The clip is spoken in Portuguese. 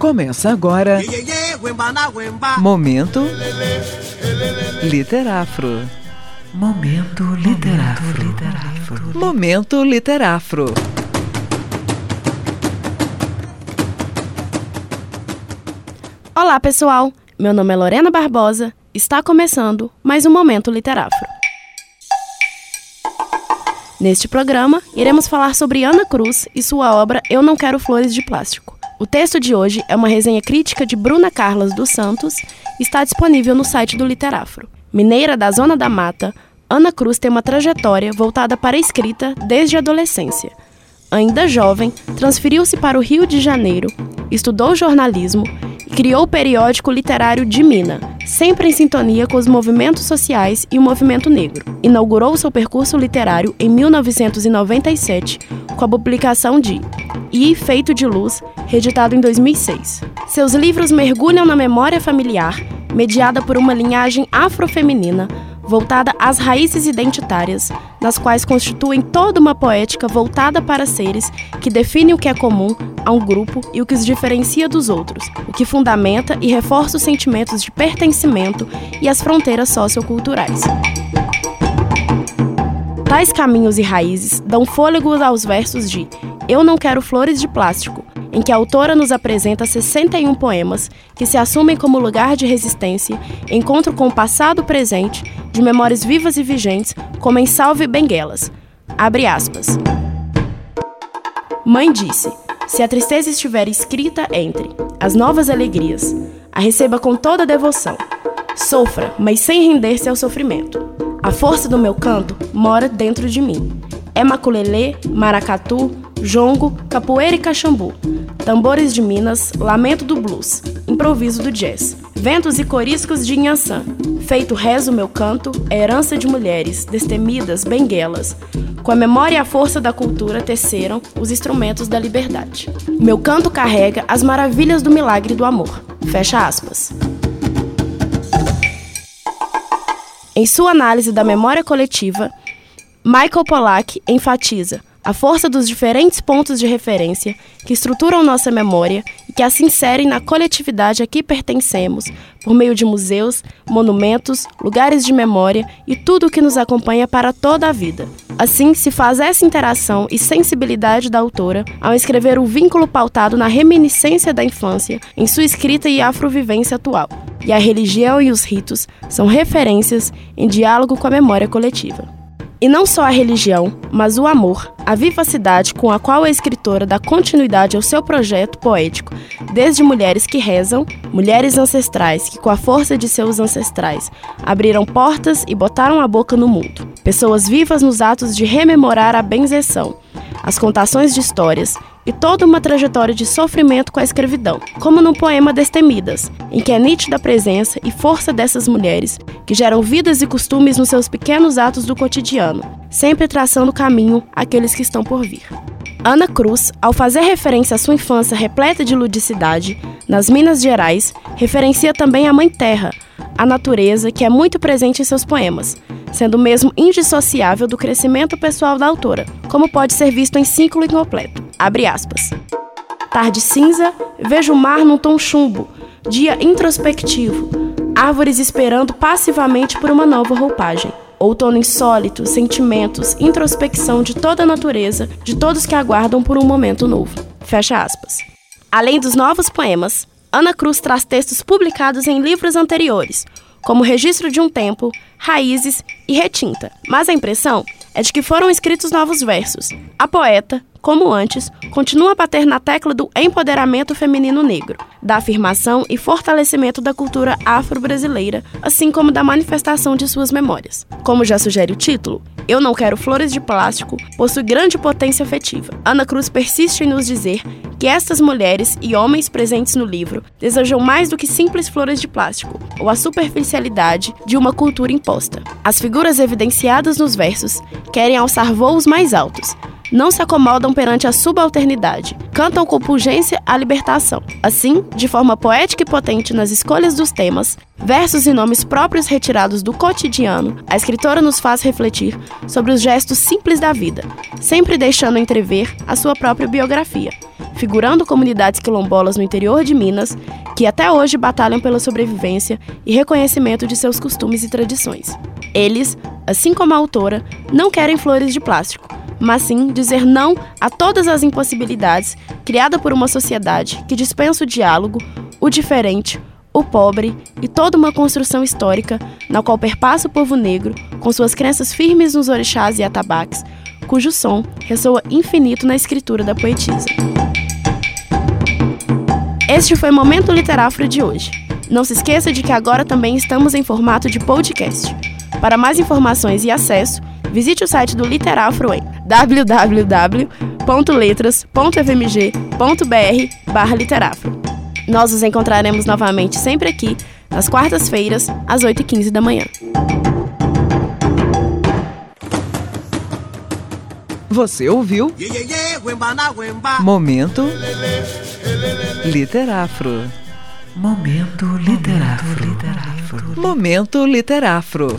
Começa agora. Momento Literafro. Momento Literafro. Momento Literafro. Olá, pessoal. Meu nome é Lorena Barbosa. Está começando mais um Momento Literafro. Neste programa, iremos falar sobre Ana Cruz e sua obra Eu Não Quero Flores de Plástico. O texto de hoje é uma resenha crítica de Bruna Carlas dos Santos e está disponível no site do Literafro. Mineira da Zona da Mata, Ana Cruz tem uma trajetória voltada para a escrita desde a adolescência. Ainda jovem, transferiu-se para o Rio de Janeiro, estudou jornalismo e criou o periódico literário de Mina, sempre em sintonia com os movimentos sociais e o movimento negro. Inaugurou seu percurso literário em 1997 com a publicação de E Feito de Luz, reeditado em 2006. Seus livros mergulham na memória familiar, mediada por uma linhagem afrofeminina voltada às raízes identitárias, nas quais constituem toda uma poética voltada para seres que definem o que é comum a um grupo e o que os diferencia dos outros, o que fundamenta e reforça os sentimentos de pertencimento e as fronteiras socioculturais. Tais caminhos e raízes dão fôlego aos versos de Eu Não Quero Flores de Plástico, em que a autora nos apresenta 61 poemas que se assumem como lugar de resistência, encontro com o passado presente, de memórias vivas e vigentes, como em Salve Benguelas. Abre aspas. Mãe disse: Se a tristeza estiver escrita entre as novas alegrias, a receba com toda devoção. Sofra, mas sem render-se ao sofrimento. A força do meu canto mora dentro de mim. É maculelê, maracatu, jongo, capoeira e caxambu, tambores de Minas, lamento do blues, improviso do jazz, ventos e coriscos de Inhaçã, feito rezo meu canto, herança de mulheres, destemidas, benguelas, com a memória e a força da cultura teceram os instrumentos da liberdade. Meu canto carrega as maravilhas do milagre do amor. Fecha aspas. Em sua análise da memória coletiva, Michael Pollack enfatiza a força dos diferentes pontos de referência que estruturam nossa memória e que assim inserem na coletividade a que pertencemos, por meio de museus, monumentos, lugares de memória e tudo o que nos acompanha para toda a vida. Assim, se faz essa interação e sensibilidade da autora ao escrever o vínculo pautado na reminiscência da infância em sua escrita e afrovivência atual. E a religião e os ritos são referências em diálogo com a memória coletiva. E não só a religião, mas o amor, a vivacidade com a qual a escritora dá continuidade ao seu projeto poético, desde mulheres que rezam, mulheres ancestrais que, com a força de seus ancestrais, abriram portas e botaram a boca no mundo, pessoas vivas nos atos de rememorar a benzeção, as contações de histórias e toda uma trajetória de sofrimento com a escravidão, como no poema Destemidas, em que é nítida a presença e força dessas mulheres que geram vidas e costumes nos seus pequenos atos do cotidiano, sempre traçando caminho àqueles que estão por vir. Ana Cruz, ao fazer referência à sua infância repleta de ludicidade, nas Minas Gerais, referencia também a Mãe Terra, a natureza que é muito presente em seus poemas, sendo mesmo indissociável do crescimento pessoal da autora, como pode ser visto em ciclo incompleto. Abre aspas. Tarde cinza, vejo o mar num tom chumbo, dia introspectivo, árvores esperando passivamente por uma nova roupagem. Outono insólito, sentimentos, introspecção de toda a natureza, de todos que aguardam por um momento novo. Fecha aspas. Além dos novos poemas, Ana Cruz traz textos publicados em livros anteriores, como Registro de um Tempo, Raízes e Retinta. Mas a impressão é de que foram escritos novos versos. A poeta, como antes, continua a bater na tecla do empoderamento feminino negro, da afirmação e fortalecimento da cultura afro-brasileira, assim como da manifestação de suas memórias. Como já sugere o título, Eu Não Quero Flores de Plástico possui grande potência afetiva. Ana Cruz persiste em nos dizer que estas mulheres e homens presentes no livro desejam mais do que simples flores de plástico ou a superficialidade de uma cultura imposta. As figuras evidenciadas nos versos querem alçar voos mais altos, não se acomodam perante a subalternidade, cantam com pungência a libertação. Assim, de forma poética e potente nas escolhas dos temas, versos e nomes próprios retirados do cotidiano, a escritora nos faz refletir sobre os gestos simples da vida, sempre deixando entrever a sua própria biografia, figurando comunidades quilombolas no interior de Minas, que até hoje batalham pela sobrevivência e reconhecimento de seus costumes e tradições. Eles, assim como a autora, não querem flores de plástico, mas sim dizer não a todas as impossibilidades criadas por uma sociedade que dispensa o diálogo, o diferente, o pobre e toda uma construção histórica na qual perpassa o povo negro, com suas crenças firmes nos orixás e atabaques, cujo som ressoa infinito na escritura da poetisa. Este foi o Momento Literáforo de hoje. Não se esqueça de que agora também estamos em formato de podcast. Para mais informações e acesso, visite o site do Literáforo em www.letras.fmg.br/literáforo. Nós nos encontraremos novamente sempre aqui, nas quartas-feiras, às 8h15 da manhã. Você ouviu? Momento Literáfro. Momento Literáfro. Momento Literáfro.